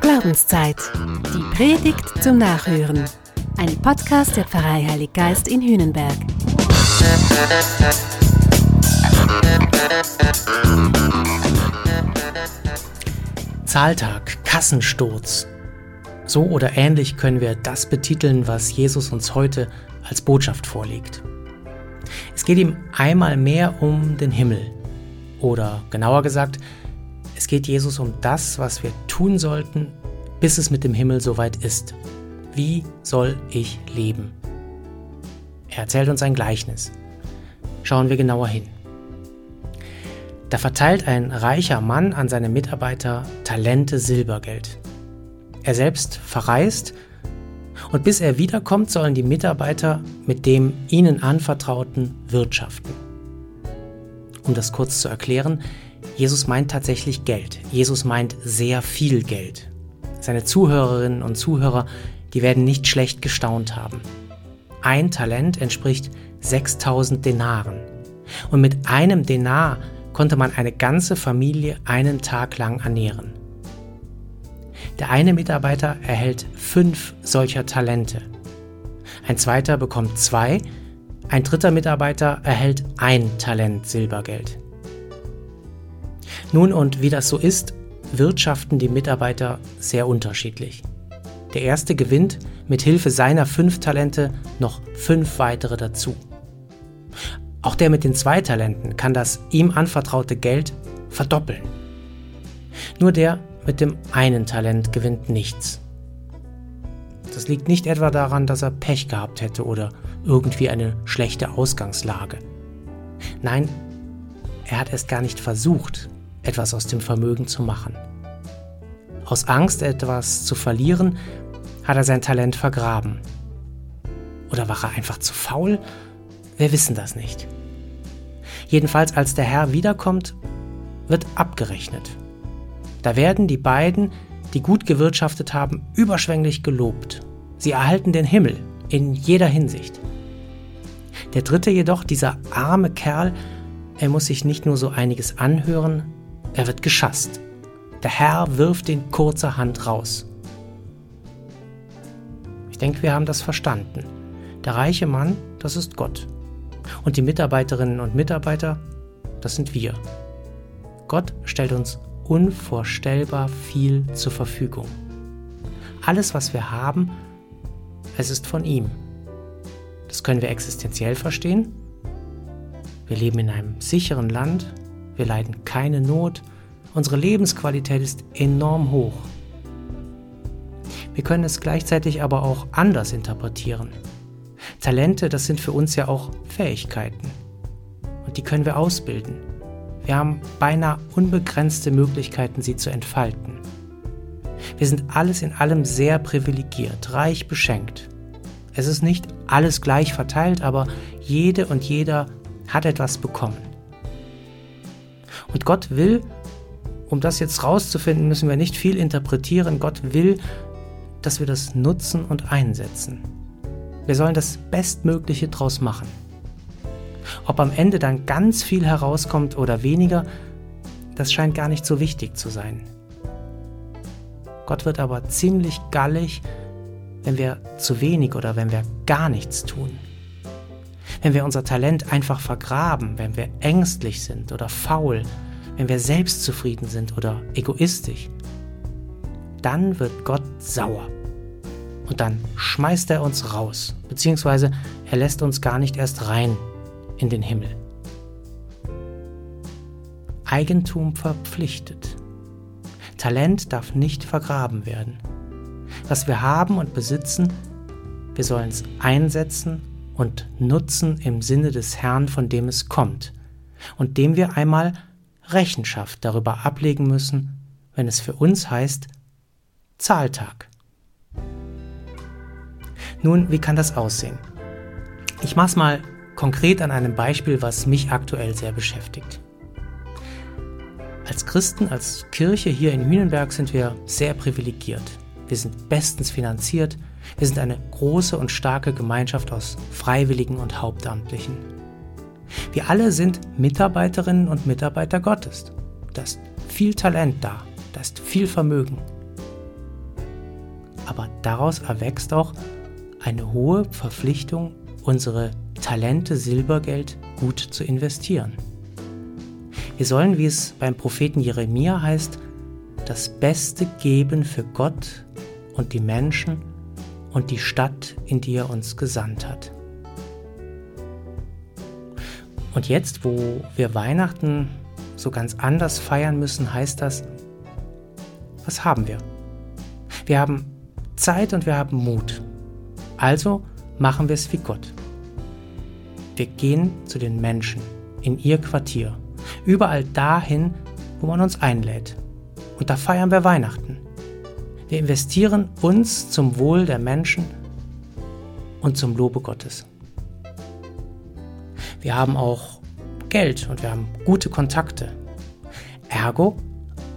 Glaubenszeit. Die Predigt zum Nachhören. Ein Podcast der Pfarrei Heilig Geist in Hühnenberg. Zahltag, Kassensturz. So oder ähnlich können wir das betiteln, was Jesus uns heute als Botschaft vorlegt. Es geht ihm einmal mehr um den Himmel. Oder genauer gesagt, es geht Jesus um das, was wir tun sollten, bis es mit dem Himmel soweit ist. Wie soll ich leben? Er erzählt uns ein Gleichnis. Schauen wir genauer hin. Da verteilt ein reicher Mann an seine Mitarbeiter Talente Silbergeld. Er selbst verreist und bis er wiederkommt, sollen die Mitarbeiter mit dem ihnen anvertrauten wirtschaften. Um das kurz zu erklären, Jesus meint tatsächlich Geld. Jesus meint sehr viel Geld. Seine Zuhörerinnen und Zuhörer, die werden nicht schlecht gestaunt haben. Ein Talent entspricht 6000 Denaren. Und mit einem Denar konnte man eine ganze Familie einen Tag lang ernähren. Der eine Mitarbeiter erhält fünf solcher Talente. Ein zweiter bekommt zwei, ein dritter Mitarbeiter erhält ein Talent Silbergeld. Nun und wie das so ist, wirtschaften die Mitarbeiter sehr unterschiedlich. Der erste gewinnt mit Hilfe seiner fünf Talente noch fünf weitere dazu. Auch der mit den zwei Talenten kann das ihm anvertraute Geld verdoppeln. Nur der mit dem einen Talent gewinnt nichts. Das liegt nicht etwa daran, dass er Pech gehabt hätte oder irgendwie eine schlechte Ausgangslage. Nein, er hat erst gar nicht versucht, etwas aus dem Vermögen zu machen. Aus Angst, etwas zu verlieren, hat er sein Talent vergraben. Oder war er einfach zu faul? Wir wissen das nicht. Jedenfalls, als der Herr wiederkommt, wird abgerechnet. Da werden die beiden, die gut gewirtschaftet haben, überschwänglich gelobt. Sie erhalten den Himmel in jeder Hinsicht. Der dritte jedoch, dieser arme Kerl, er muss sich nicht nur so einiges anhören, er wird geschasst. Der Herr wirft ihn kurzerhand raus. Ich denke, wir haben das verstanden. Der reiche Mann, das ist Gott. Und die Mitarbeiterinnen und Mitarbeiter, das sind wir. Gott stellt uns unvorstellbar viel zur Verfügung. Alles, was wir haben, es ist von ihm. Das können wir existenziell verstehen. Wir leben in einem sicheren Land, wir leiden keine Not, unsere Lebensqualität ist enorm hoch. Wir können es gleichzeitig aber auch anders interpretieren. Talente, das sind für uns ja auch Fähigkeiten. Und die können wir ausbilden. Wir haben beinahe unbegrenzte Möglichkeiten, sie zu entfalten. Wir sind alles in allem sehr privilegiert, reich beschenkt. Es ist nicht alles gleich verteilt, aber jede und jeder hat etwas bekommen. Und Gott will, um das jetzt rauszufinden, müssen wir nicht viel interpretieren. Gott will, dass wir das nutzen und einsetzen. Wir sollen das Bestmögliche draus machen. Ob am Ende dann ganz viel herauskommt oder weniger, das scheint gar nicht so wichtig zu sein. Gott wird aber ziemlich gallig, wenn wir zu wenig oder wenn wir gar nichts tun. Wenn wir unser Talent einfach vergraben, wenn wir ängstlich sind oder faul, wenn wir selbstzufrieden sind oder egoistisch, dann wird Gott sauer. Und dann schmeißt er uns raus, beziehungsweise er lässt uns gar nicht erst rein in den Himmel. Eigentum verpflichtet. Talent darf nicht vergraben werden. Was wir haben und besitzen, wir sollen es einsetzen und nutzen im Sinne des Herrn, von dem es kommt, und dem wir einmal Rechenschaft darüber ablegen müssen, wenn es für uns heißt Zahltag. Nun, wie kann das aussehen? Ich mach's mal konkret an einem Beispiel, was mich aktuell sehr beschäftigt. Als Christen, als Kirche hier in Hünenberg sind wir sehr privilegiert. Wir sind bestens finanziert. Wir sind eine große und starke Gemeinschaft aus Freiwilligen und Hauptamtlichen. Wir alle sind Mitarbeiterinnen und Mitarbeiter Gottes. Das ist viel Talent da, da ist viel Vermögen. Aber daraus erwächst auch eine hohe Verpflichtung, unsere Talente, Silbergeld gut zu investieren. Wir sollen, wie es beim Propheten Jeremia heißt, das Beste geben für Gott und die Menschen und die Stadt, in die er uns gesandt hat. Und jetzt, wo wir Weihnachten so ganz anders feiern müssen, heißt das, was haben wir? Wir haben Zeit und wir haben Mut. Also machen wir es wie Gott. Wir gehen zu den Menschen in ihr Quartier, überall dahin, wo man uns einlädt. Und da feiern wir Weihnachten. Wir investieren uns zum Wohl der Menschen und zum Lobe Gottes. Wir haben auch Geld und wir haben gute Kontakte. Ergo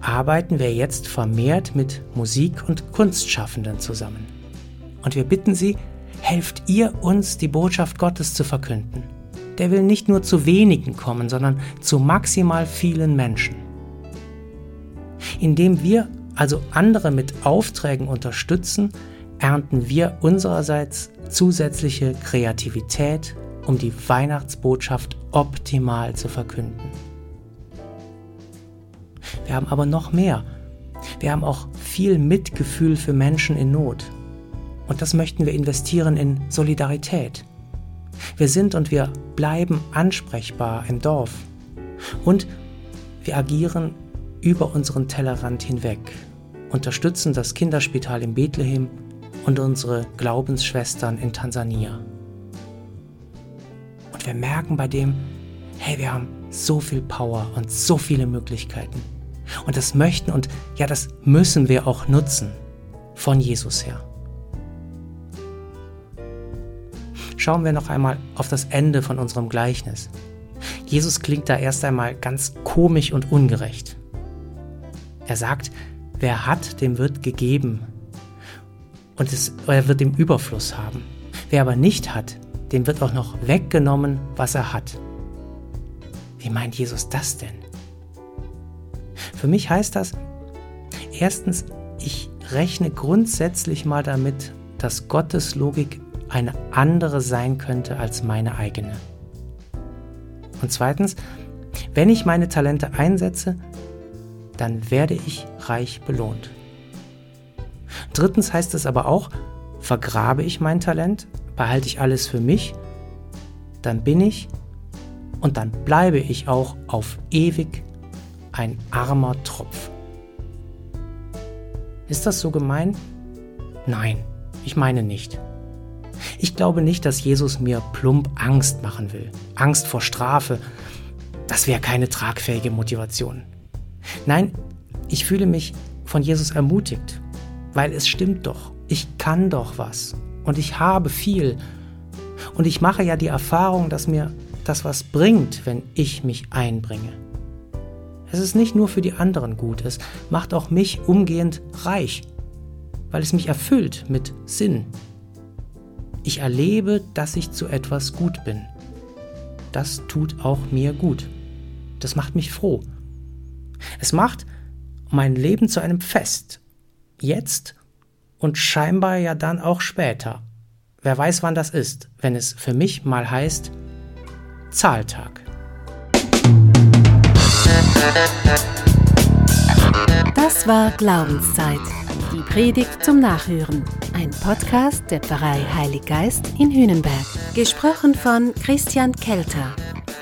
arbeiten wir jetzt vermehrt mit Musik- und Kunstschaffenden zusammen. Und wir bitten Sie, helft ihr uns, die Botschaft Gottes zu verkünden. Der will nicht nur zu wenigen kommen, sondern zu maximal vielen Menschen. Indem wir also andere mit Aufträgen unterstützen, ernten wir unsererseits zusätzliche Kreativität, um die Weihnachtsbotschaft optimal zu verkünden. Wir haben aber noch mehr. Wir haben auch viel Mitgefühl für Menschen in Not. Und das möchten wir investieren in Solidarität. Wir sind und wir bleiben ansprechbar im Dorf. Und wir agieren über unseren Tellerrand hinweg, unterstützen das Kinderspital in Bethlehem und unsere Glaubensschwestern in Tansania. Und wir merken bei dem, hey, wir haben so viel Power und so viele Möglichkeiten. Und das möchten und ja, das müssen wir auch nutzen von Jesus her. Schauen wir noch einmal auf das Ende von unserem Gleichnis. Jesus klingt da erst einmal ganz komisch und ungerecht. Er sagt, wer hat, dem wird gegeben. Und es, er wird im Überfluss haben. Wer aber nicht hat, dem wird auch noch weggenommen, was er hat. Wie meint Jesus das denn? Für mich heißt das, erstens, ich rechne grundsätzlich mal damit, dass Gottes Logik eine andere sein könnte als meine eigene. Und zweitens, wenn ich meine Talente einsetze, dann werde ich reich belohnt. Drittens heißt es aber auch, vergrabe ich mein Talent, behalte ich alles für mich, dann bin ich und dann bleibe ich auch auf ewig ein armer Tropf. Ist das so gemein? Nein, ich meine nicht. Ich glaube nicht, dass Jesus mir plump Angst machen will. Angst vor Strafe. Das wäre keine tragfähige Motivation. Nein, ich fühle mich von Jesus ermutigt, weil es stimmt doch. Ich kann doch was und ich habe viel. Und ich mache ja die Erfahrung, dass mir das was bringt, wenn ich mich einbringe. Es ist nicht nur für die anderen gut, es macht auch mich umgehend reich, weil es mich erfüllt mit Sinn. Ich erlebe, dass ich zu etwas gut bin. Das tut auch mir gut. Das macht mich froh. Es macht mein Leben zu einem Fest. Jetzt und scheinbar ja dann auch später. Wer weiß, wann das ist, wenn es für mich mal heißt Zahltag. Das war Glaubenszeit. Die Predigt zum Nachhören. Ein Podcast der Pfarrei Heilig Geist in Hühnenberg. Gesprochen von Christian Kelter.